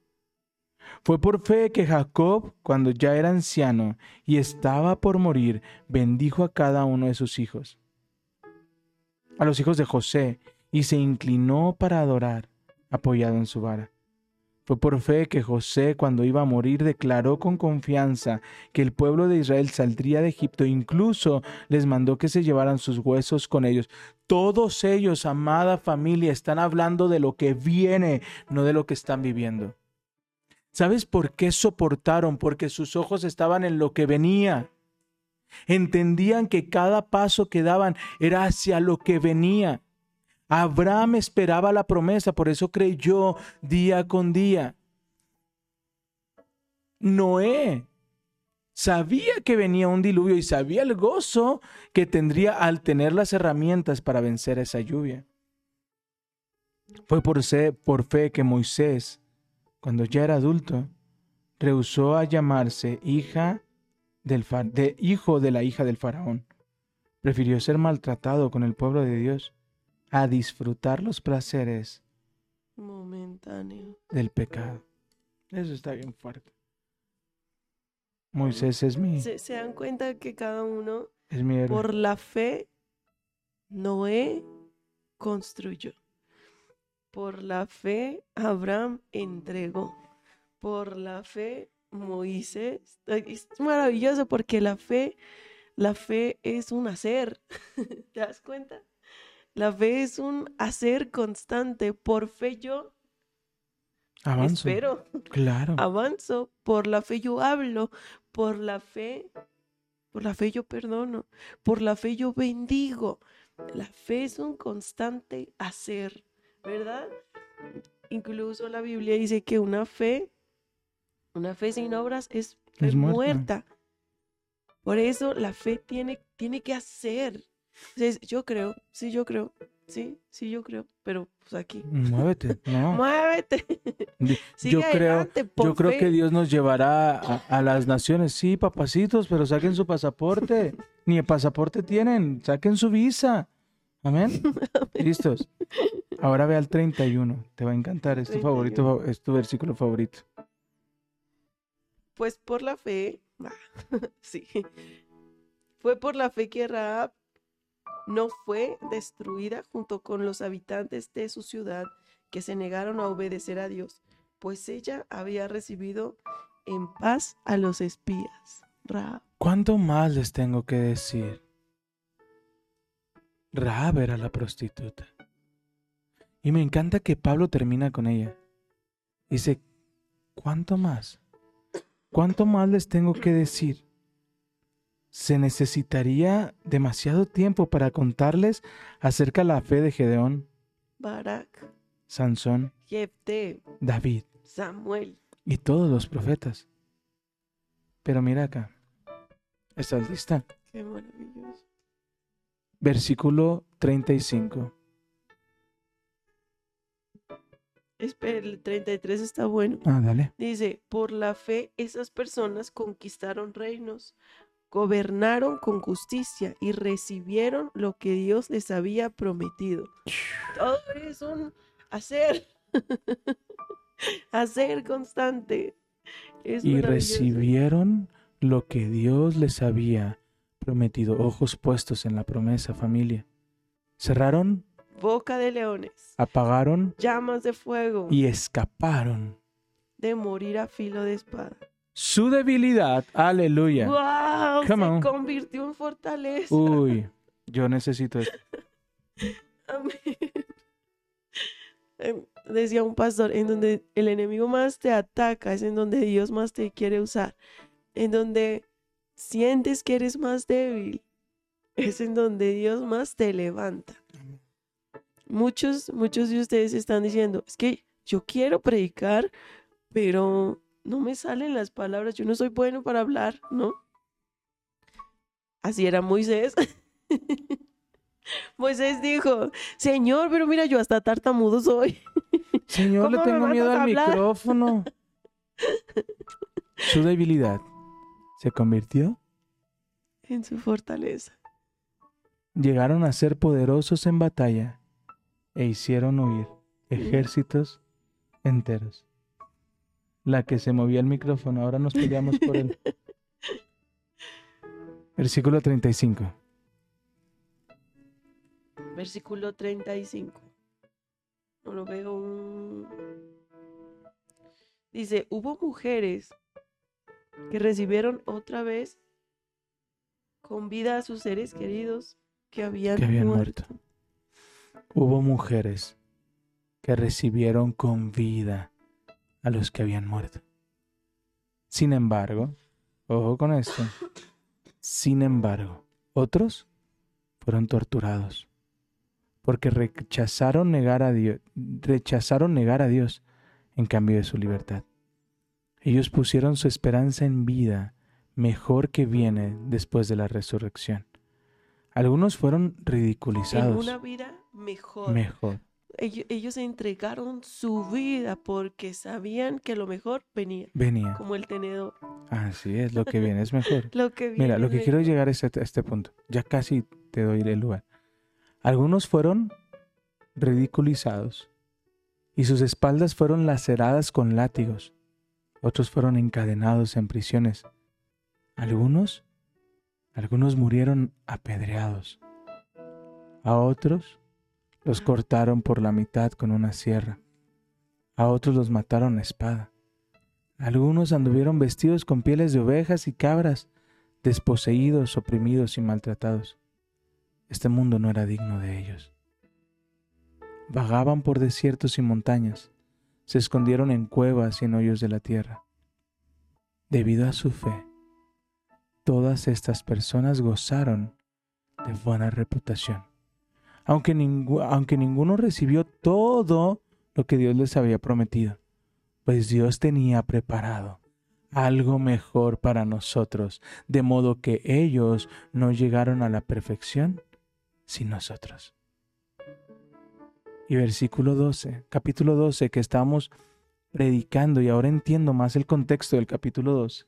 Speaker 4: Fue por fe que Jacob, cuando ya era anciano y estaba por morir, bendijo a cada uno de sus hijos, a los hijos de José, y se inclinó para adorar, apoyado en su vara. Fue por fe que José, cuando iba a morir, declaró con confianza que el pueblo de Israel saldría de Egipto, incluso les mandó que se llevaran sus huesos con ellos. Todos ellos, amada familia, están hablando de lo que viene, no de lo que están viviendo. ¿Sabes por qué soportaron? Porque sus ojos estaban en lo que venía. Entendían que cada paso que daban era hacia lo que venía. Abraham esperaba la promesa, por eso creyó día con día. Noé sabía que venía un diluvio y sabía el gozo que tendría al tener las herramientas para vencer esa lluvia. Fue por, por fe que Moisés, cuando ya era adulto, rehusó a llamarse hija del de hijo de la hija del faraón. Prefirió ser maltratado con el pueblo de Dios a disfrutar los placeres
Speaker 3: momentáneo
Speaker 4: del pecado. Eso está bien fuerte. Moisés es mi.
Speaker 3: Se, se dan cuenta que cada uno,
Speaker 4: es mi
Speaker 3: por la fe, Noé construyó. Por la fe, Abraham entregó. Por la fe, Moisés. Es maravilloso porque la fe, la fe es un hacer. (laughs) ¿Te das cuenta? La fe es un hacer constante. Por fe yo
Speaker 4: Avanzo.
Speaker 3: Espero,
Speaker 4: Claro.
Speaker 3: avanzo. Por la fe yo hablo. Por la fe, por la fe yo perdono. Por la fe yo bendigo. La fe es un constante hacer, ¿verdad? Incluso la Biblia dice que una fe, una fe sin obras es,
Speaker 4: muerta.
Speaker 3: muerta. Por eso la fe tiene, tiene que hacer. Entonces, yo creo, sí, yo creo, sí, sí, yo creo, pero pues aquí.
Speaker 4: Muévete. (laughs) No.
Speaker 3: Muévete. (laughs) Sigue
Speaker 4: yo creo,
Speaker 3: por
Speaker 4: yo creo que Dios nos llevará a, a las naciones. Sí, papacitos, pero saquen su pasaporte. (laughs) Ni el pasaporte tienen, saquen su visa. Amén. Listos. Ahora ve al 31. Te va a encantar. Es tu favorito, es tu versículo favorito.
Speaker 3: Pues por la fe, sí, fue por la fe que Raab no fue destruida junto con los habitantes de su ciudad que se negaron a obedecer a Dios, pues ella había recibido en paz a los espías. Raab.
Speaker 4: ¿Cuánto más les tengo que decir? Rahab era la prostituta. Y me encanta que Pablo termina con ella. Dice, ¿cuánto más? ¿Cuánto más les tengo que decir? Se necesitaría demasiado tiempo para contarles acerca de la fe de Gedeón,
Speaker 3: Barak,
Speaker 4: Sansón,
Speaker 3: Jefté,
Speaker 4: David
Speaker 3: Samuel.
Speaker 4: y todos los profetas. Pero mira acá. ¿Estás lista?
Speaker 3: Qué maravilloso.
Speaker 4: Versículo 35.
Speaker 3: Espera, el 33 está bueno.
Speaker 4: Ah, dale.
Speaker 3: Dice, por la fe esas personas conquistaron reinos, gobernaron con justicia y recibieron lo que Dios les había prometido. Todo es un hacer, (laughs) hacer constante. Es
Speaker 4: Y recibieron lo que Dios les había prometido. Ojos puestos en la promesa, familia. Cerraron,
Speaker 3: Boca de leones,
Speaker 4: apagaron
Speaker 3: llamas de fuego,
Speaker 4: y escaparon.
Speaker 3: de morir a filo de espada.
Speaker 4: Su debilidad, aleluya.
Speaker 3: ¡Wow!
Speaker 4: Come
Speaker 3: Se
Speaker 4: on.
Speaker 3: convirtió en fortaleza.
Speaker 4: Uy, yo necesito esto. (laughs)
Speaker 3: Amén. Em, Decía un pastor, en donde el enemigo más te ataca es en donde Dios más te quiere usar. En donde sientes que eres más débil es en donde Dios más te levanta. Muchos, muchos de ustedes están diciendo, es que yo quiero predicar, pero no me salen las palabras, yo no soy bueno para hablar, ¿no? Así era Moisés. (laughs) Moisés dijo, Señor, pero mira, yo hasta tartamudo soy. (laughs)
Speaker 4: Señor, le
Speaker 3: ¿Cómo me
Speaker 4: tengo miedo al
Speaker 3: hablar?
Speaker 4: micrófono. (laughs) Su debilidad se convirtió.
Speaker 3: En su fortaleza.
Speaker 4: Llegaron a ser poderosos en batalla e hicieron huir ejércitos enteros. La que se movía el micrófono, ahora nos peleamos por él. (laughs) Versículo 35.
Speaker 3: Versículo 35. No lo veo. Dice, hubo mujeres que recibieron otra vez con vida a sus seres queridos que habían,
Speaker 4: Que habían
Speaker 3: muerto.
Speaker 4: Hubo mujeres que recibieron con vida a los que habían muerto. Sin embargo, ojo con esto, sin embargo, otros fueron torturados porque rechazaron negar a Dios, rechazaron negar a Dios en cambio de su libertad. Ellos pusieron su esperanza en vida mejor que viene después de la resurrección. Algunos fueron
Speaker 3: En
Speaker 4: ridiculizados.
Speaker 3: una vida mejor.
Speaker 4: Mejor.
Speaker 3: Ellos, ellos entregaron su vida porque sabían que lo mejor venía,
Speaker 4: Venía.
Speaker 3: como el tenedor.
Speaker 4: Así es, lo que (laughs) viene es mejor.
Speaker 3: Lo que
Speaker 4: Mira,
Speaker 3: viene
Speaker 4: lo que quiero llegar es este, a este punto. Ya casi te doy el lugar. Algunos fueron ridiculizados y sus espaldas fueron laceradas con látigos. Otros fueron encadenados en prisiones. Algunos, algunos murieron apedreados. A otros los cortaron por la mitad con una sierra. A otros los mataron a espada. Algunos anduvieron vestidos con pieles de ovejas y cabras, desposeídos, oprimidos y maltratados. Este mundo no era digno de ellos. Vagaban por desiertos y montañas, se escondieron en cuevas y en hoyos de la tierra. Debido a su fe, todas estas personas gozaron de buena reputación, aunque, aunque ninguno recibió todo lo que Dios les había prometido, pues Dios tenía preparado algo mejor para nosotros, de modo que ellos no llegaron a la perfección sin nosotros. Y versículo 12, capítulo 12 que estamos predicando y ahora entiendo más el contexto del capítulo 12.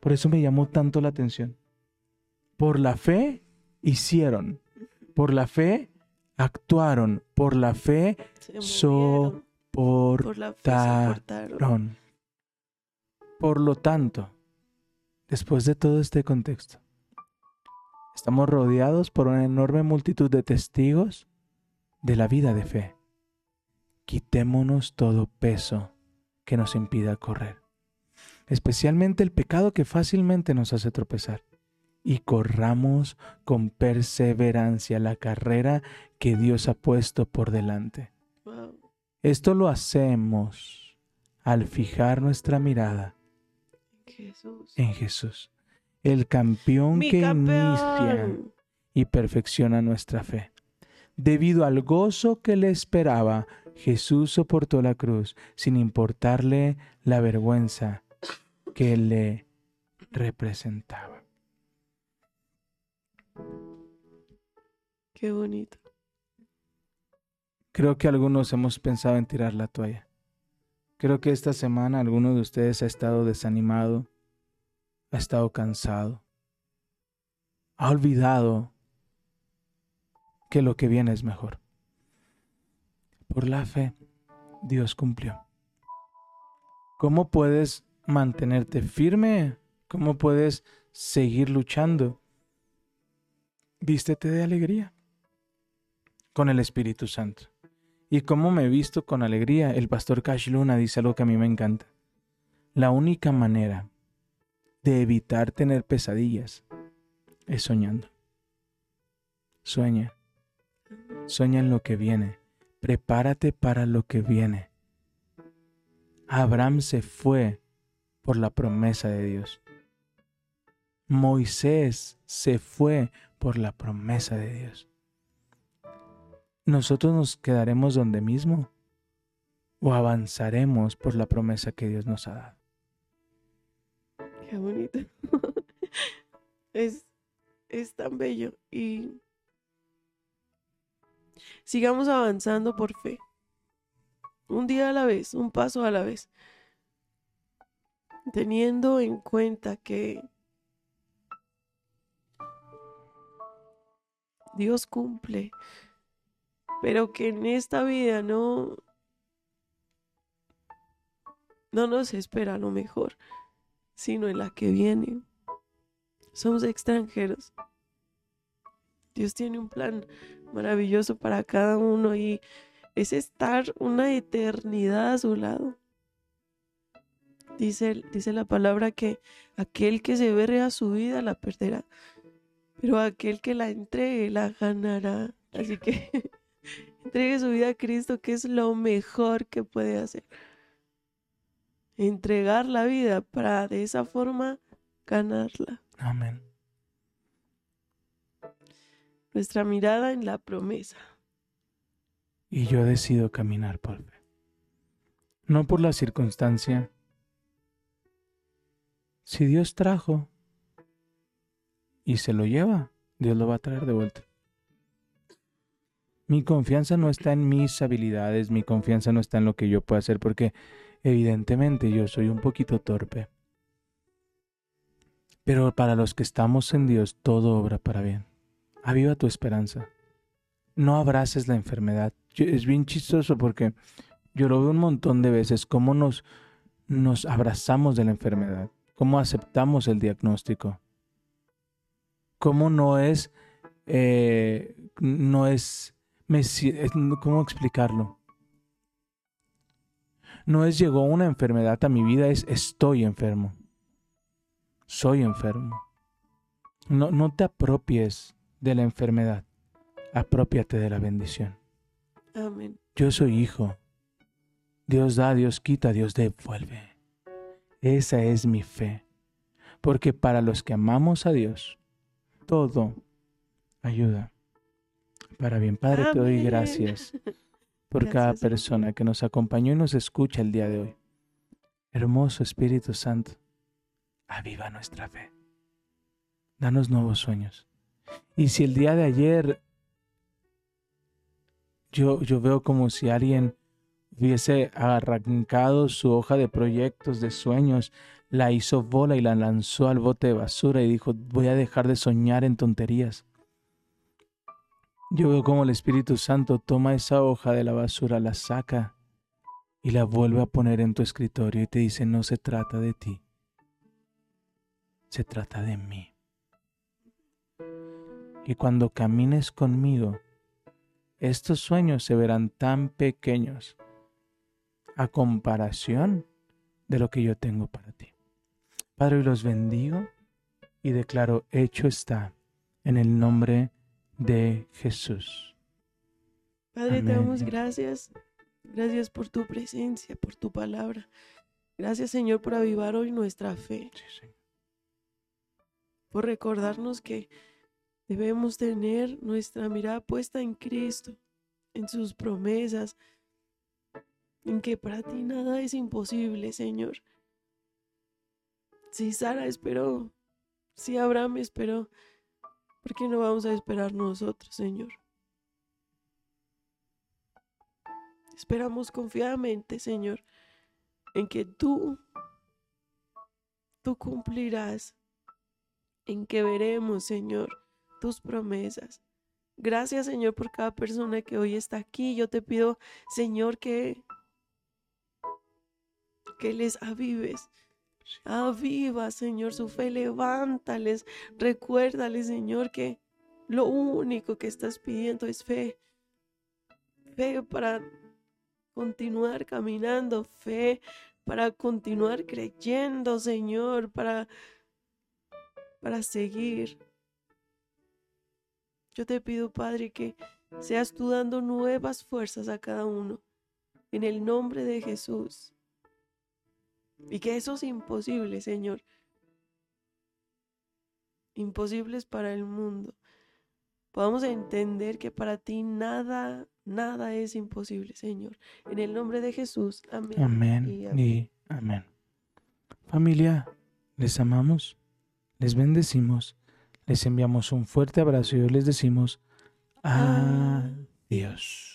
Speaker 4: Por eso me llamó tanto la atención. Por la fe hicieron, por la fe actuaron, por la fe
Speaker 3: Se
Speaker 4: So-
Speaker 3: movieron,
Speaker 4: por
Speaker 3: por la fe se
Speaker 4: ta-
Speaker 3: portaron.
Speaker 4: Ron. Por lo tanto, después de todo este contexto, estamos rodeados por una enorme multitud de testigos de la vida de fe. Quitémonos todo peso que nos impida correr, especialmente el pecado que fácilmente nos hace tropezar, y corramos con perseverancia la carrera que Dios ha puesto por delante. Esto lo hacemos al fijar nuestra mirada
Speaker 3: Jesús.
Speaker 4: en Jesús, el campeón
Speaker 3: Mi
Speaker 4: que inicia y perfecciona nuestra fe. Debido al gozo que le esperaba, Jesús soportó la cruz sin importarle la vergüenza que le representaba.
Speaker 3: Qué bonito.
Speaker 4: Creo que algunos hemos pensado en tirar la toalla. Creo que esta semana alguno de ustedes ha estado desanimado, ha estado cansado, ha olvidado que lo que viene es mejor. Por la fe, Dios cumplió. ¿Cómo puedes mantenerte firme? ¿Cómo puedes seguir luchando? Vístete de alegría con el Espíritu Santo. ¿Y cómo me he visto con alegría? El pastor Cash Luna dice algo que a mí me encanta. La única manera de evitar tener pesadillas es soñando. Sueña. Sueña en lo que viene. Prepárate para lo que viene. Abraham se fue por la promesa de Dios. Moisés se fue por la promesa de Dios. ¿Nosotros nos quedaremos donde mismo o avanzaremos por la promesa que Dios nos ha dado?
Speaker 3: Qué bonito. (laughs) es, es tan bello. Y sigamos avanzando por fe. Un día a la vez, un paso a la vez. Teniendo en cuenta que Dios cumple, pero que en esta vida no, no nos espera lo mejor sino en la que viene. Somos extranjeros. Dios tiene un plan maravilloso para cada uno y es estar una eternidad a su lado. Dice, dice la palabra que aquel que se berre a su vida la perderá, pero aquel que la entregue la ganará. Así que (laughs) entregue su vida a Cristo, que es lo mejor que puede hacer entregar la vida para de esa forma ganarla.
Speaker 4: Amén.
Speaker 3: Nuestra mirada en la promesa.
Speaker 4: Y yo decido caminar por fe. No por la circunstancia. Si Dios trajo y se lo lleva, Dios lo va a traer de vuelta. Mi confianza no está en mis habilidades, mi confianza no está en lo que yo pueda hacer, porque evidentemente yo soy un poquito torpe. Pero para los que estamos en Dios, todo obra para bien. Aviva tu esperanza. No abraces la enfermedad. Es bien chistoso porque yo lo veo un montón de veces, cómo nos, nos abrazamos de la enfermedad, cómo aceptamos el diagnóstico, cómo no es, eh, no es, me ¿cómo explicarlo? No es llegó una enfermedad a mi vida, es estoy enfermo. Soy enfermo. No, no te apropies de la enfermedad, apropiate de la bendición.
Speaker 3: Amén.
Speaker 4: Yo soy hijo. Dios da, Dios quita, Dios devuelve. Esa es mi fe. Porque para los que amamos a Dios, todo ayuda para bien. Padre, te doy gracias (laughs) por
Speaker 3: Gracias,
Speaker 4: cada persona que nos acompañó y nos escucha el día de hoy. Hermoso Espíritu Santo, aviva nuestra fe. Danos nuevos sueños. Y si el día de ayer yo, yo veo como si alguien hubiese arrancado su hoja de proyectos, de sueños, la hizo bola y la lanzó al bote de basura y dijo, voy a dejar de soñar en tonterías. Yo veo como el Espíritu Santo toma esa hoja de la basura, la saca y la vuelve a poner en tu escritorio y te dice, no se trata de ti, se trata de mí. Y cuando camines conmigo, estos sueños se verán tan pequeños a comparación de lo que yo tengo para ti. Padre, los bendigo y declaro, hecho está en el nombre de Jesús.
Speaker 3: Padre, te damos gracias. Gracias por tu presencia, por tu palabra. Gracias, Señor, por avivar hoy nuestra fe,
Speaker 4: Sí,
Speaker 3: por recordarnos que debemos tener nuestra mirada puesta en Cristo, en sus promesas, en que para ti nada es imposible, Señor. Si Sara esperó, si Abraham esperó, ¿por qué no vamos a esperar nosotros, Señor? Esperamos confiadamente, Señor, en que tú, tú cumplirás, en que veremos, Señor, tus promesas. Gracias, Señor, por cada persona que hoy está aquí. Yo te pido, Señor, que, que les avives. Aviva, Señor, su fe, levántales, recuérdales, Señor, que lo único que estás pidiendo es fe. Fe para continuar caminando, fe para continuar creyendo, Señor, para, para seguir. Yo te pido, Padre, que seas tú dando nuevas fuerzas a cada uno. En el nombre de Jesús. Y que eso es imposible, Señor. Imposibles para el mundo. Podamos entender que para ti nada, nada es imposible, Señor. En el nombre de Jesús. Amén.
Speaker 4: Amén
Speaker 3: y amén.
Speaker 4: y amén. Familia, les amamos, les bendecimos, les enviamos un fuerte abrazo y hoy les decimos adiós.